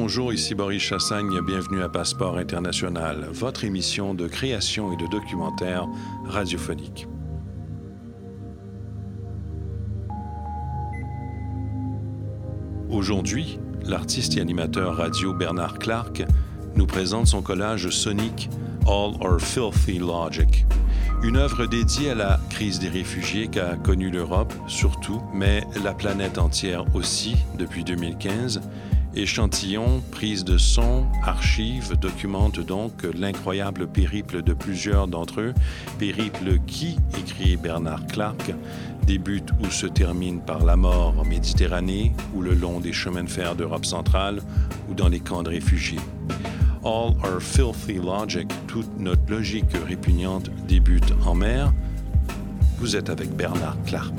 Bonjour, ici Boris Chassagne, bienvenue à Passeport International, votre émission de création et de documentaire radiophonique. Aujourd'hui, l'artiste et animateur radio Bernard Clark nous présente son collage sonique All Our Filthy Logic, une œuvre dédiée à la crise des réfugiés qu'a connue l'Europe surtout, mais la planète entière aussi depuis 2015. Échantillons, prises de son, archives documentent donc l'incroyable périple de plusieurs d'entre eux, périple qui, écrit Bernard Clark, débute ou se termine par la mort en Méditerranée ou le long des chemins de fer d'Europe centrale ou dans les camps de réfugiés. All our filthy logic, toute notre logique répugnante débute en mer. Vous êtes avec Bernard Clark.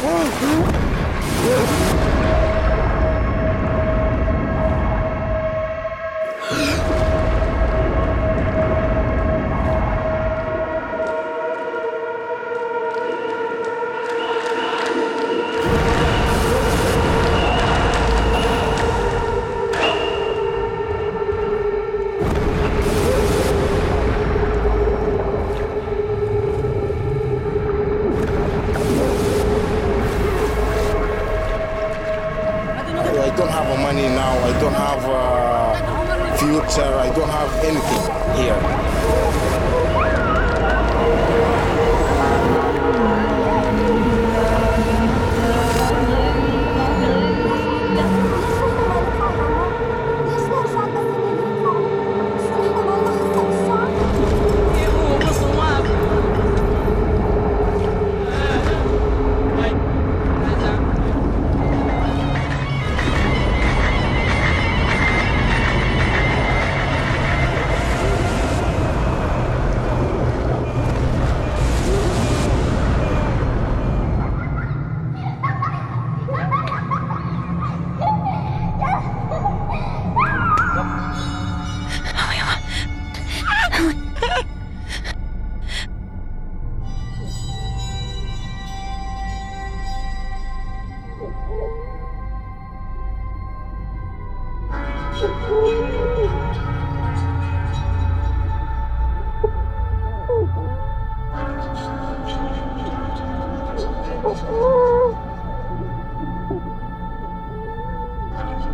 Laurent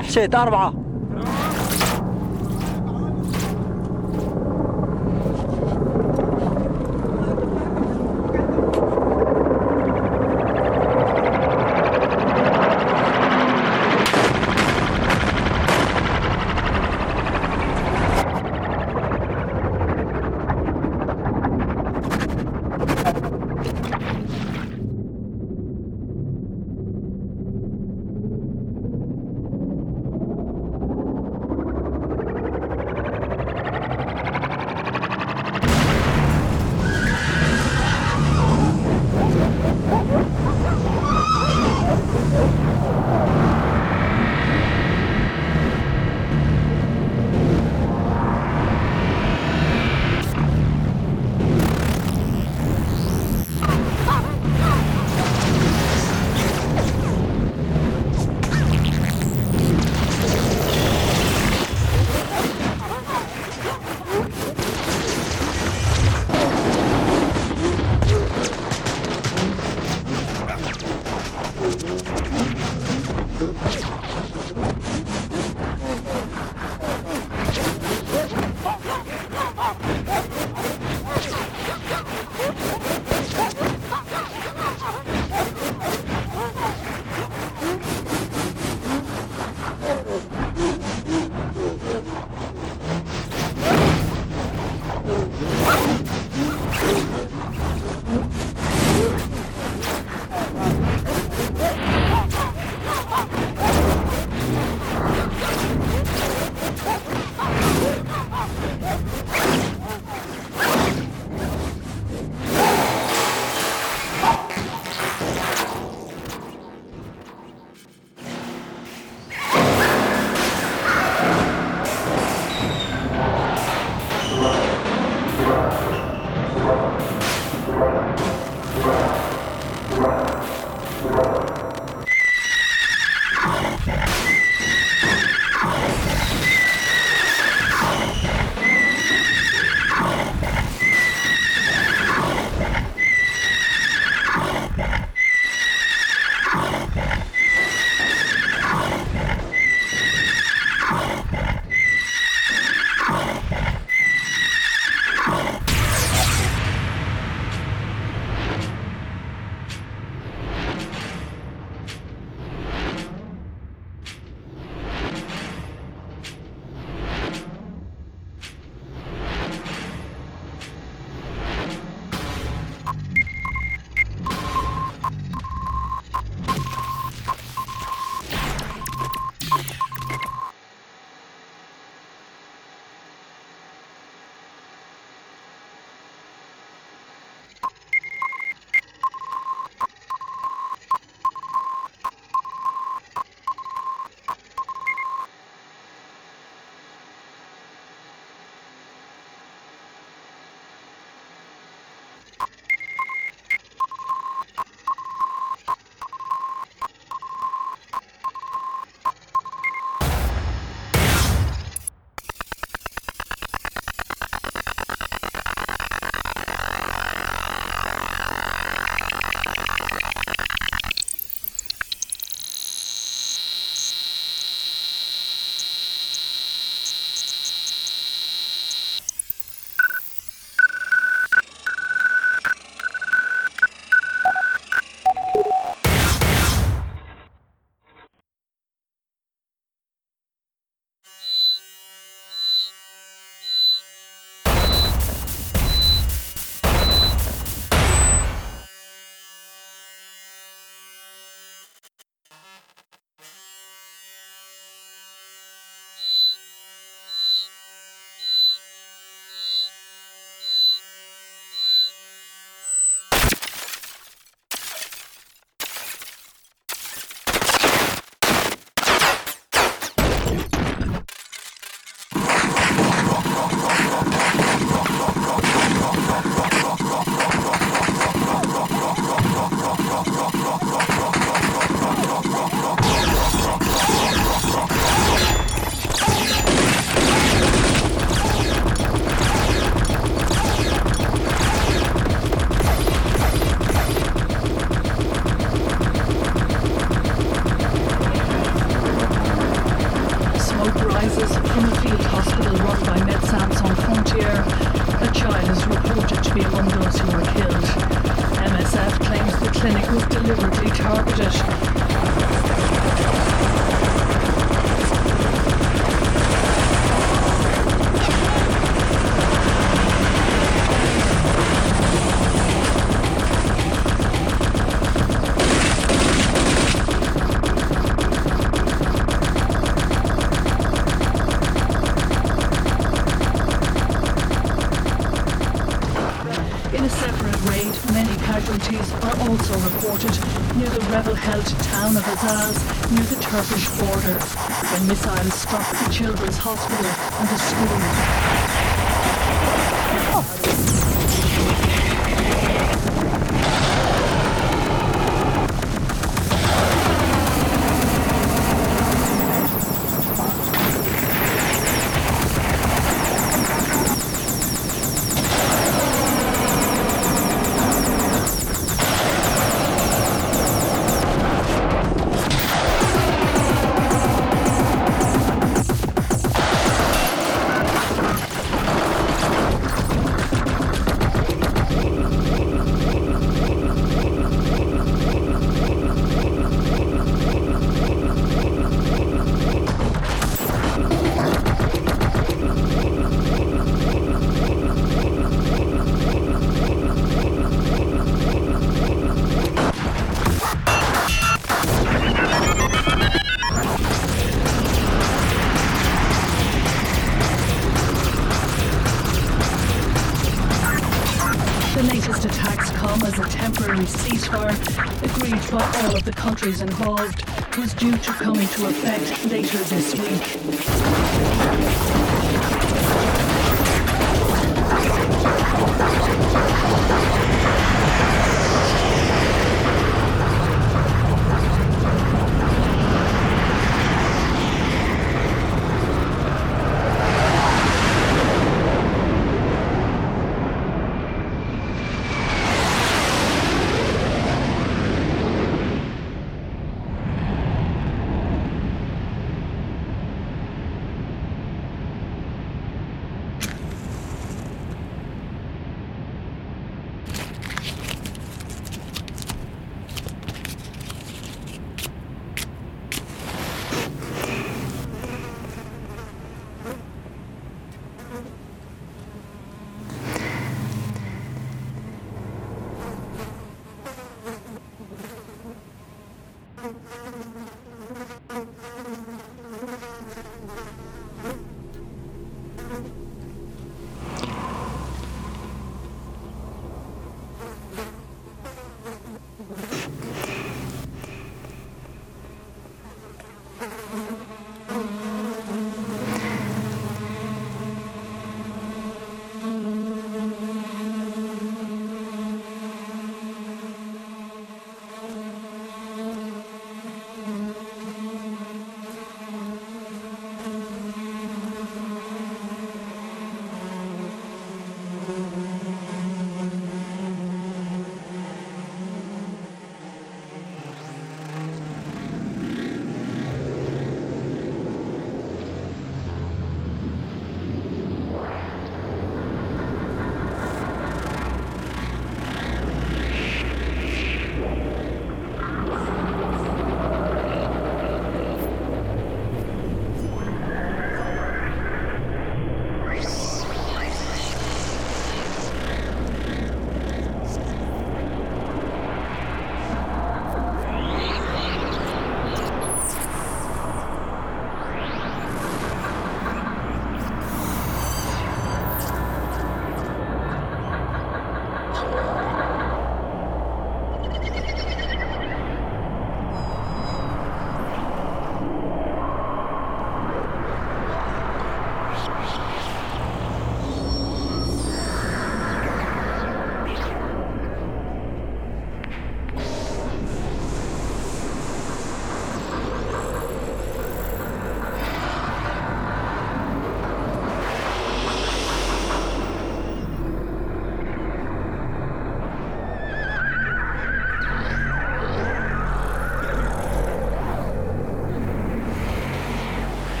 نحشت أربعة. Countries involved was due to come into effect later this week.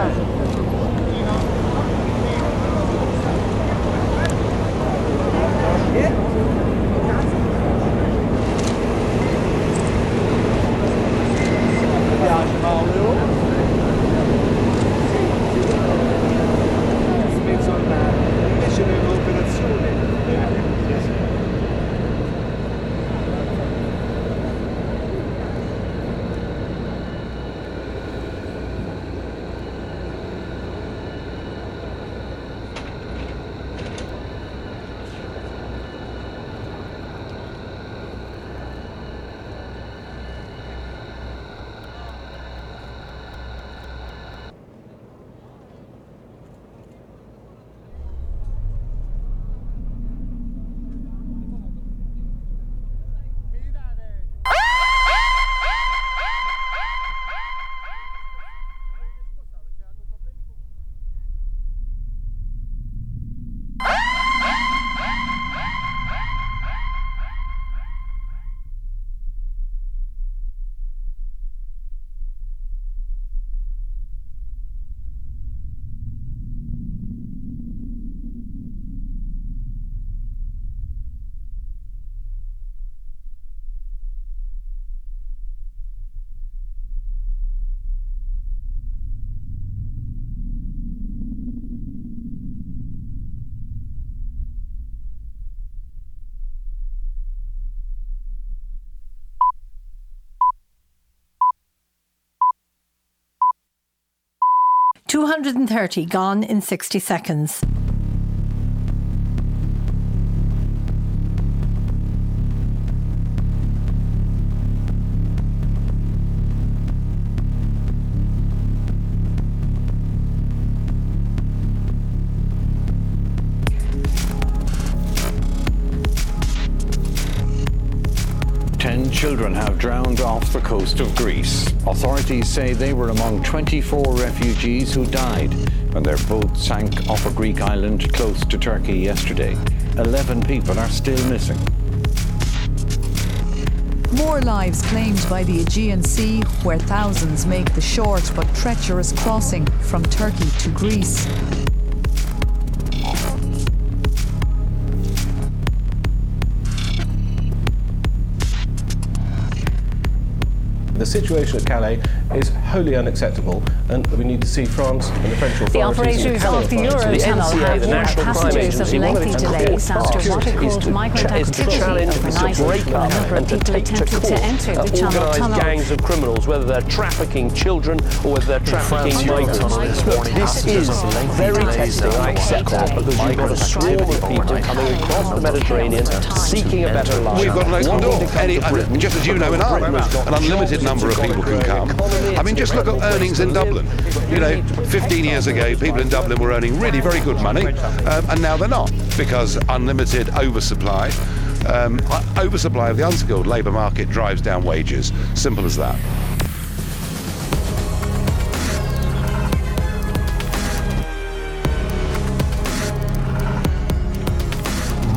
嗯。230 gone in 60 seconds. children have drowned off the coast of Greece. Authorities say they were among 24 refugees who died when their boat sank off a Greek island close to Turkey yesterday. 11 people are still missing. More lives claimed by the Aegean Sea, where thousands make the short but treacherous crossing from Turkey to Greece. Situation at Calais is wholly unacceptable, and we need to see France and the French authorities. The operators of the Eurotunnel have warned passengers of lengthy delays after what are called migrant activity overnight. A number of people attempted to enter the uh, Channel organised Tunnel. gangs of criminals, whether they're trafficking children or whether they're trafficking migrants. Look, this is very testing, I accept that, because you've got a swarm of people coming across the Mediterranean seeking a better life. We've got an open door. Any, just as you know, in Ireland, an unlimited number of people can come. I mean, just look at earnings in Dublin. You know, 15 years ago, people in Dublin were earning really very good money, um, and now they're not because unlimited oversupply. Um, oversupply of the unskilled labour market drives down wages. Simple as that.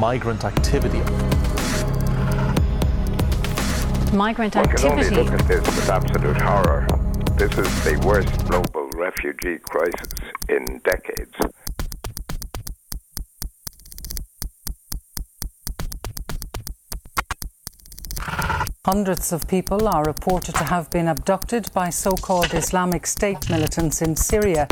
migrant activity. Migrant One can only look at this with absolute horror. This is the worst global refugee crisis in decades. Hundreds of people are reported to have been abducted by so called Islamic State militants in Syria.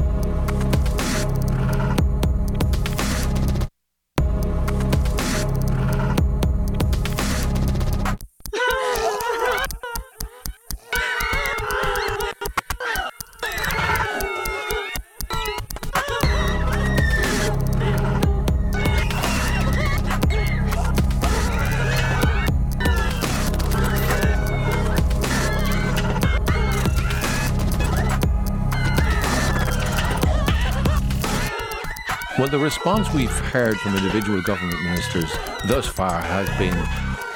The response we've heard from individual government ministers thus far has been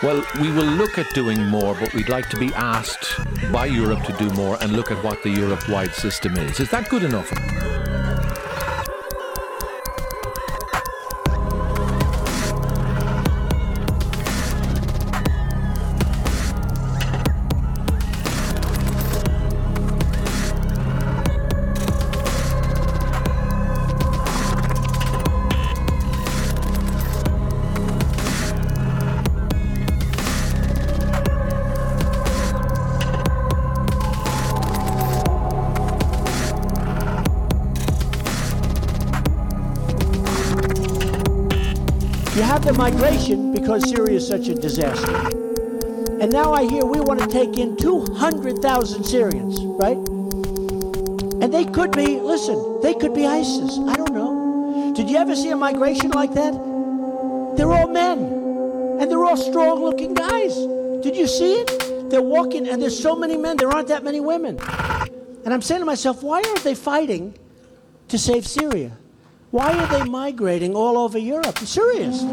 well, we will look at doing more, but we'd like to be asked by Europe to do more and look at what the Europe wide system is. Is that good enough? Because Syria is such a disaster. And now I hear we want to take in 200,000 Syrians, right? And they could be, listen, they could be ISIS. I don't know. Did you ever see a migration like that? They're all men. And they're all strong looking guys. Did you see it? They're walking, and there's so many men, there aren't that many women. And I'm saying to myself, why aren't they fighting to save Syria? Why are they migrating all over Europe? I'm.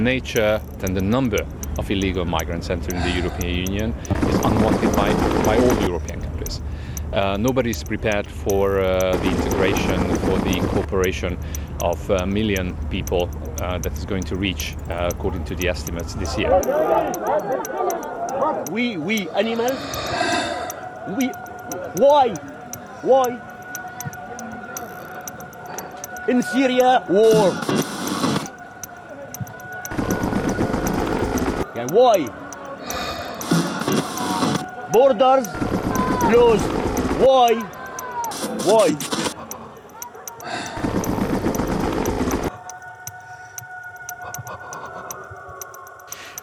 Nature and the number of illegal migrants entering the European Union is unwanted by, by all European countries. Uh, nobody is prepared for uh, the integration, for the cooperation of a million people uh, that is going to reach, uh, according to the estimates, this year. We, we animals, we, why, why? In Syria, war. Why? Borders closed. Why? Why?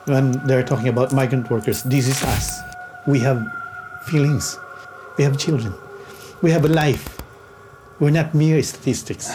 when they're talking about migrant workers, this is us. We have feelings. We have children. We have a life. We're not mere statistics.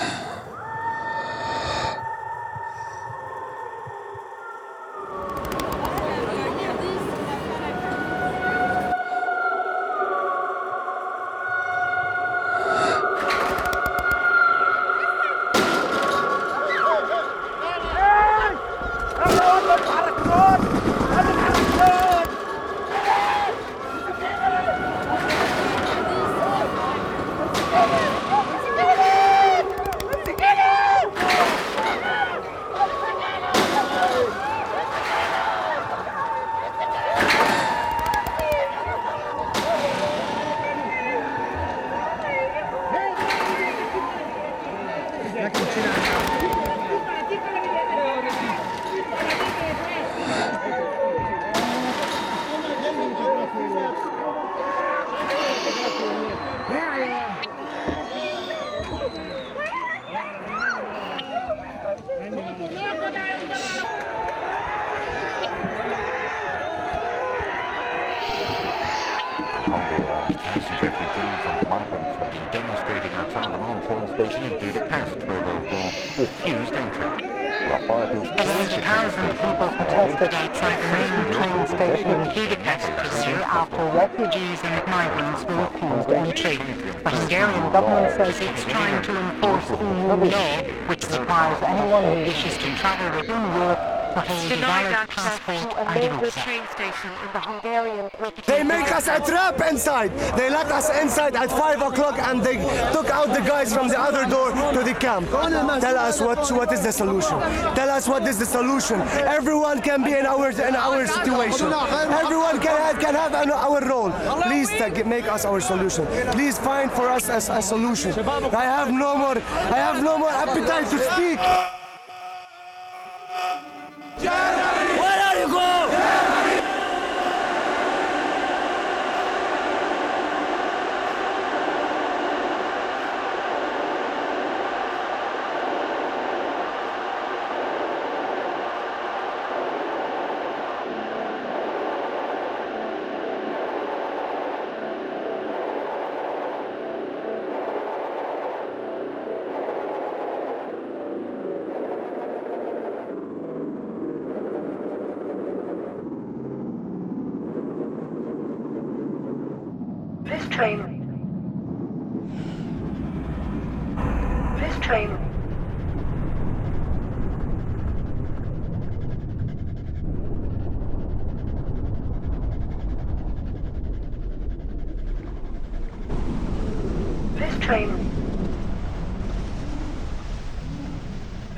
Hungarian government says it's trying to enforce EU law, which requires anyone who wishes to travel within Europe to hold a valid passport and visa. train station in the Hungarian They make us a trap inside. They let us inside at 5 o'clock and they took out the guys from the other door to the camp. Tell us what, what is the solution. Tell us what is the solution. Everyone can be in our, in our situation. Everyone can have, can have an, our role. Please take- make us our solution. Please find for us a, a solution. I have no more, I have no more appetite to speak. Where are you going? This train. This train. This train.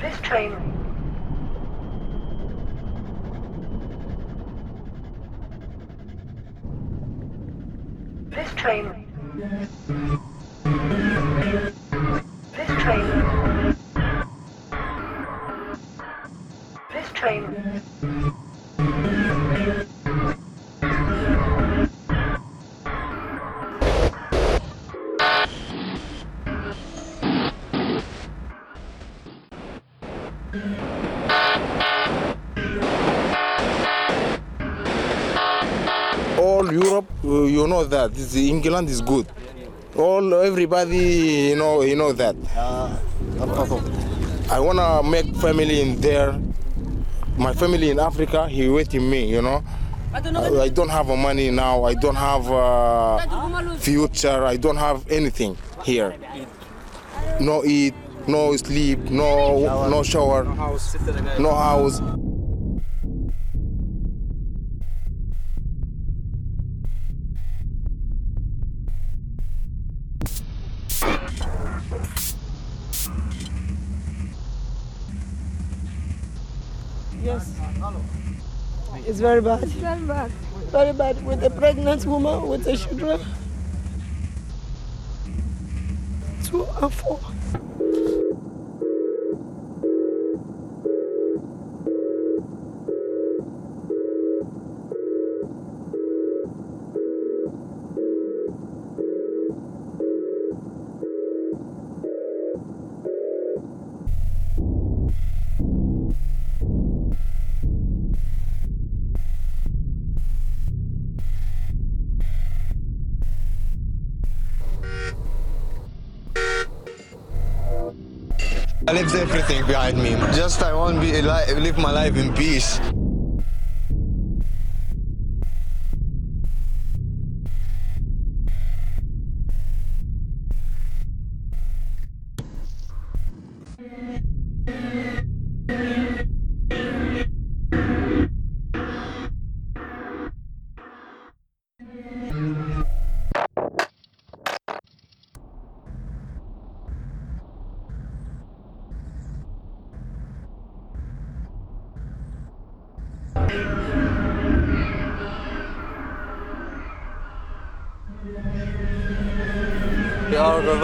This train. This train. This train. This train. all Europe, uh, you know that this England is good. All everybody, you know, you know that. I wanna make family in there. My family in Africa, he waiting me, you know. I, don't have money now. I don't have uh, future. I don't have anything here. No eat, no sleep, no no shower, no house. Very bad. Very bad. Very bad with a pregnant woman with a children. Two and four. Everything behind me. Just I want to be live my life in peace.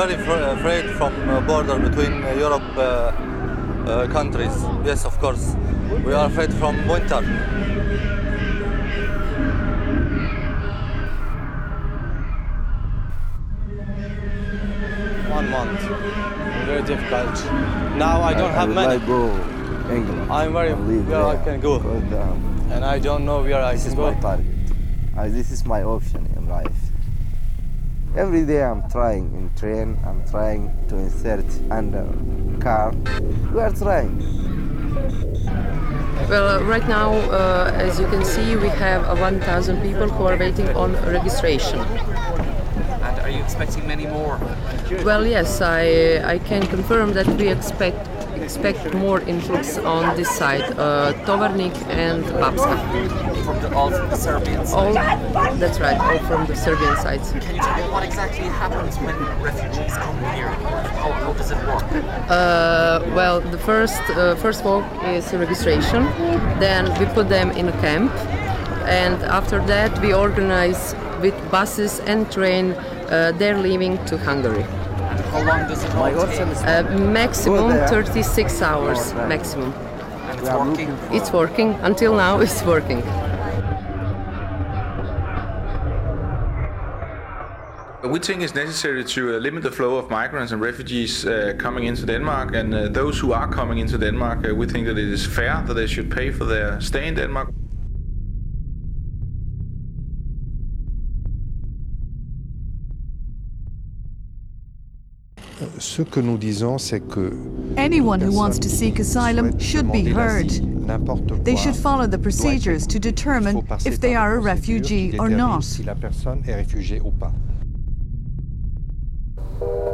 Very fr- afraid from uh, border between uh, Europe uh, uh, countries. Yes, of course. We are afraid from winter. One month. Very difficult. Now I don't have money. I go England. I'm very live where I can go. And I don't know where I this can is go. my target. Uh, this is my option in life. Every day I'm trying in train, I'm trying to insert under car. We are trying. Well, uh, right now, uh, as you can see, we have uh, 1,000 people who are waiting on registration. And are you expecting many more? Well, yes, I, I can confirm that we expect expect more influx on this side, uh, Tovarnik and Bapska. From the, all from the Serbian All, side? that's right, all from the Serbian sides. Can you tell me what exactly happens when refugees come here? How, how does it work? Uh, well, the first uh, first walk is registration. Then we put them in a camp, and after that we organize with buses and train uh, their leaving to Hungary. How long does it take? Uh, maximum 36 hours, maximum. And it's working? It's working until now. It's working. We think it's necessary to uh, limit the flow of migrants and refugees uh, coming into Denmark, and uh, those who are coming into Denmark, uh, we think that it is fair that they should pay for their stay in Denmark. Ce que nous disons, c'est que Anyone who wants to seek asylum should be heard. They should follow the procedures to determine if they are a refugee or not thank you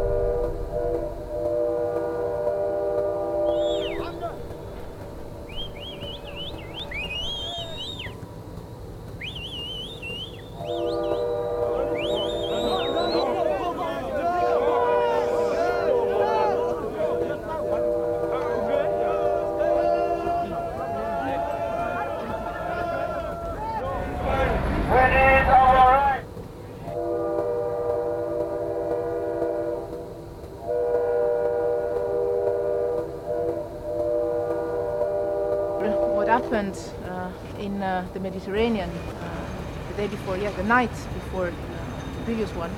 night before the previous one,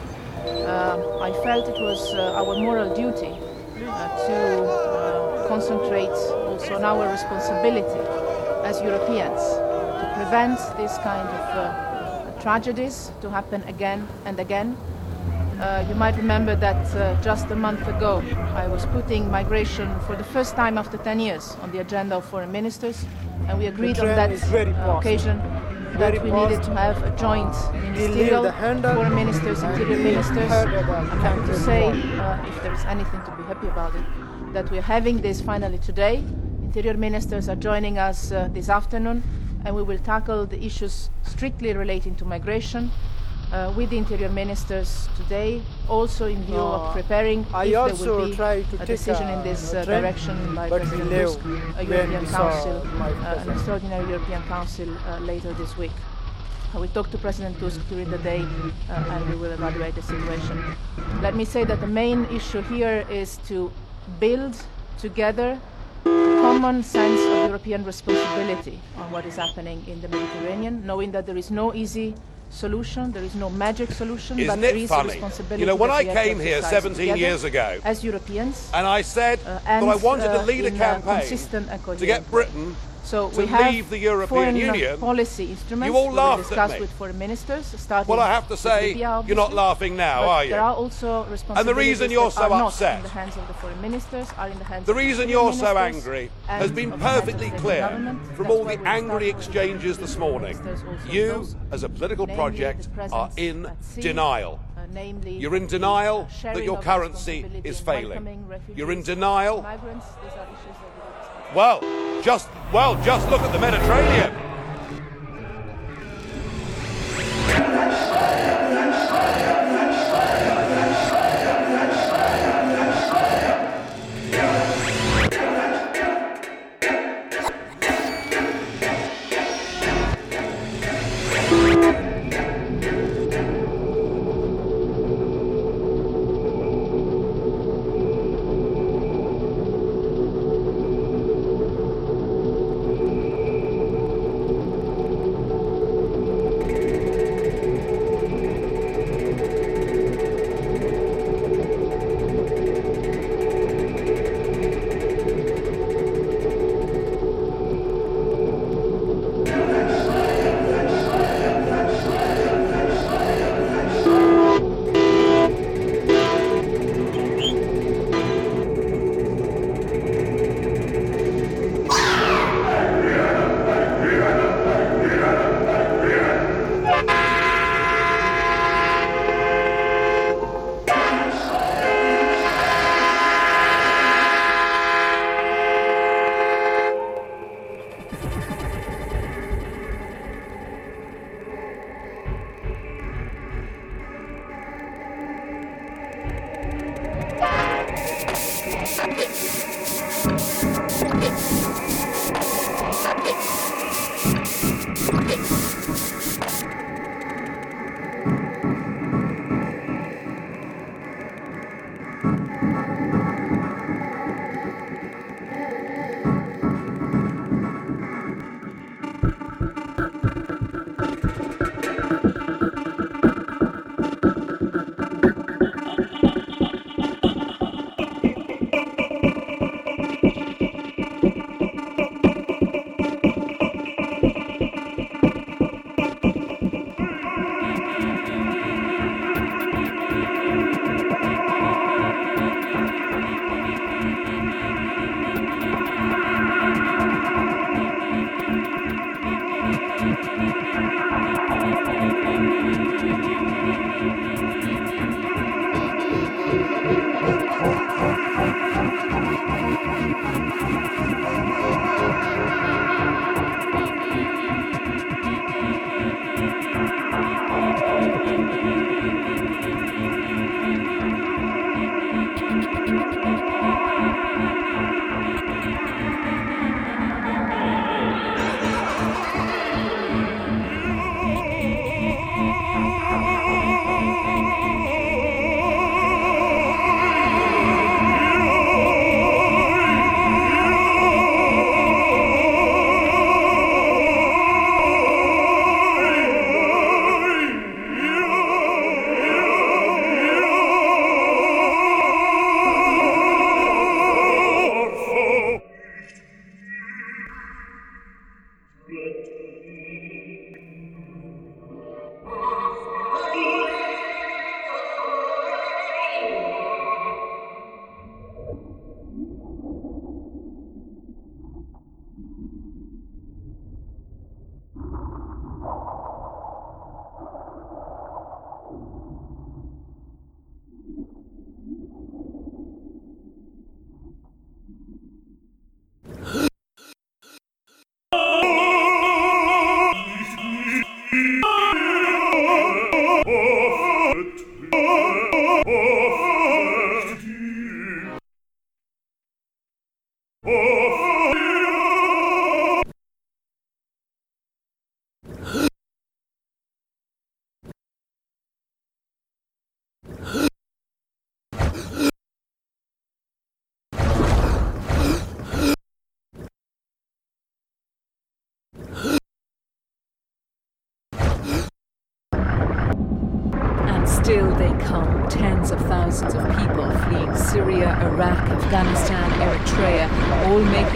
uh, I felt it was uh, our moral duty uh, to uh, concentrate also on our responsibility as Europeans to prevent this kind of tragedies to happen again and again. Uh, you might remember that uh, just a month ago I was putting migration for the first time after 10 years on the agenda of foreign ministers, and we agreed on that uh, occasion that we needed to have a joint ministerial foreign ministers, interior ministers. I'm happy to say, uh, if there is anything to be happy about it, that we are having this finally today. Interior ministers are joining us uh, this afternoon, and we will tackle the issues strictly relating to migration uh, with the interior ministers today, also in view No, of preparing I if there also will be try to a decision a- in this uh, direction by President Tusk, a European Council, uh, an extraordinary European Council uh, later this week. Uh, we talked to President Tusk during the day uh, and we will evaluate the situation. Let me say that the main issue here is to build together a common sense of European responsibility on what is happening in the Mediterranean, knowing that there is no easy solution, there is no magic solution, but Isn't there it is funny? a responsibility. You know, when I we have to came here 17 together years ago, as Europeans, and I said uh, that I wanted to uh, lead a a campaign and to get. Britain So to we have leave the European foreign Union. policy instruments. You all laughed at discuss me. with foreign ministers, starting Well, I have to say, Libya, you're not laughing now, are you? There are also responsibilities and the reason you're so upset- in the hands of the foreign ministers, are in the hands The reason you're so angry has been of the heads of perfectly clear from That's all the angry exchanges this morning. You, as a political project, are in denial. uh, namely You're in denial that your currency is failing. You're in denial. migrants. Well, just well, just look at the Mediterranean.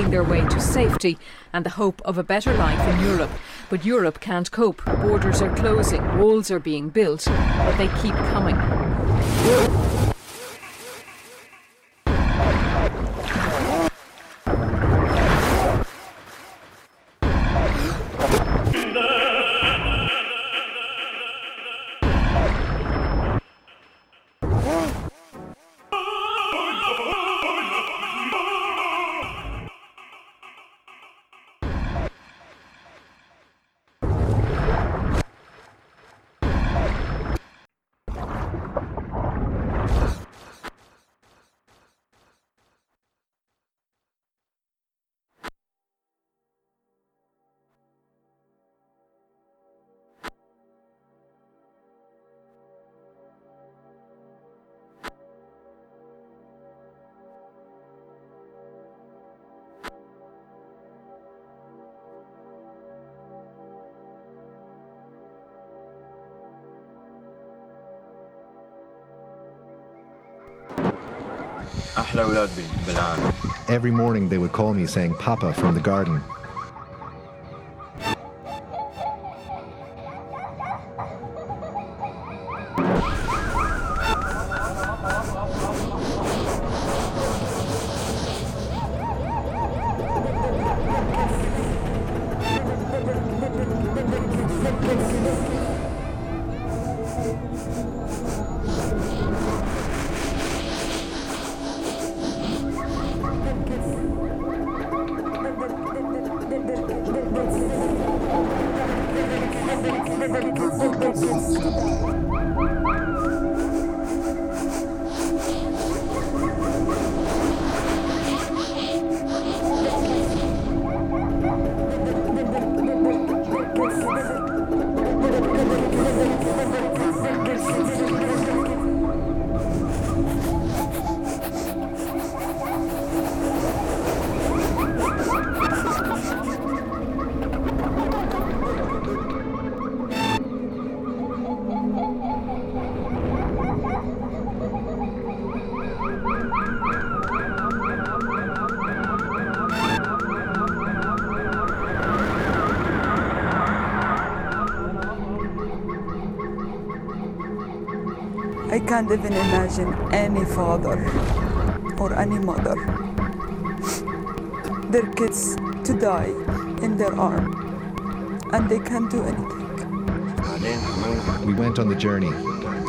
Making their way to safety and the hope of a better life in Europe. But Europe can't cope. Borders are closing, walls are being built, but they keep coming. Every morning they would call me saying Papa from the garden. Can't even imagine any father or any mother, their kids to die in their arm, and they can't do anything. We went on the journey.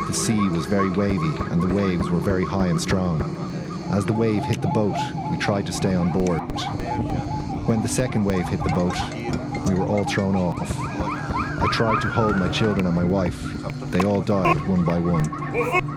The sea was very wavy and the waves were very high and strong. As the wave hit the boat, we tried to stay on board. When the second wave hit the boat, we were all thrown off. I tried to hold my children and my wife. They all died one by one.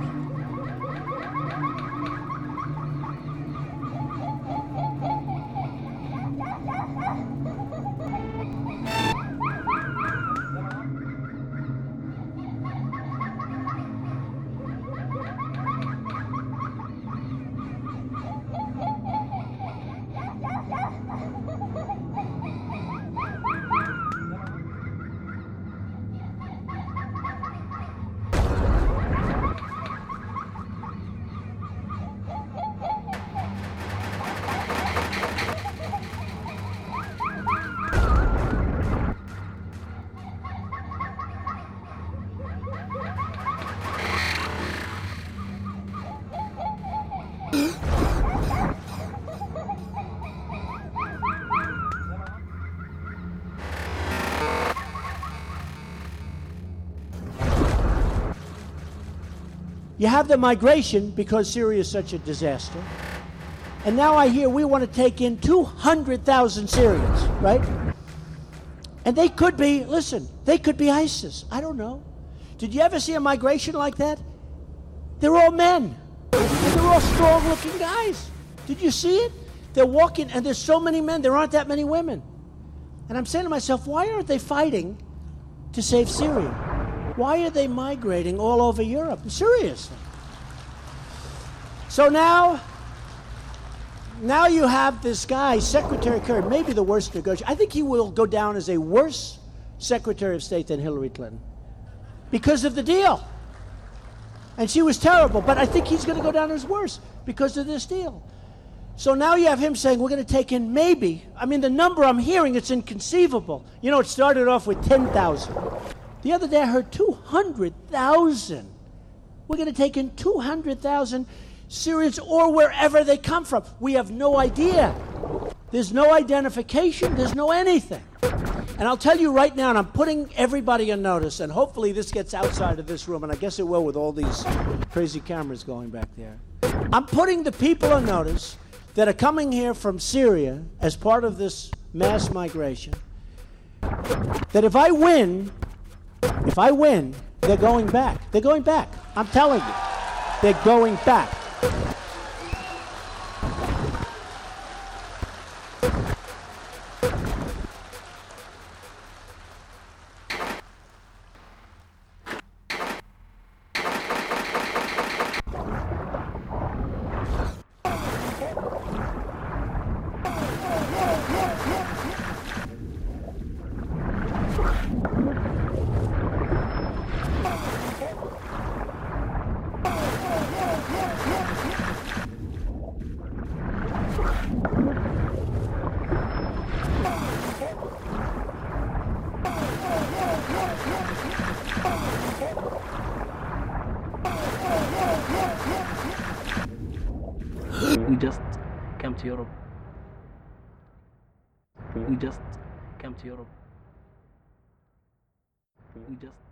Have the migration because Syria is such a disaster. And now I hear we want to take in 200,000 Syrians, right? And they could be, listen, they could be ISIS. I don't know. Did you ever see a migration like that? They're all men. And they're all strong looking guys. Did you see it? They're walking, and there's so many men, there aren't that many women. And I'm saying to myself, why aren't they fighting to save Syria? Why are they migrating all over Europe? Seriously. So now, now you have this guy, Secretary Kerry, maybe the worst negotiator. I think he will go down as a worse Secretary of State than Hillary Clinton because of the deal. And she was terrible, but I think he's going to go down as worse because of this deal. So now you have him saying, we're going to take in maybe, I mean, the number I'm hearing, it's inconceivable. You know, it started off with 10,000. The other day I heard 200,000. We're going to take in 200,000 Syrians or wherever they come from. We have no idea. There's no identification, there's no anything. And I'll tell you right now, and I'm putting everybody on notice, and hopefully this gets outside of this room, and I guess it will with all these crazy cameras going back there. I'm putting the people on notice that are coming here from Syria as part of this mass migration that if I win, if I win, they're going back. They're going back. I'm telling you. They're going back. We We just came to Europe. We just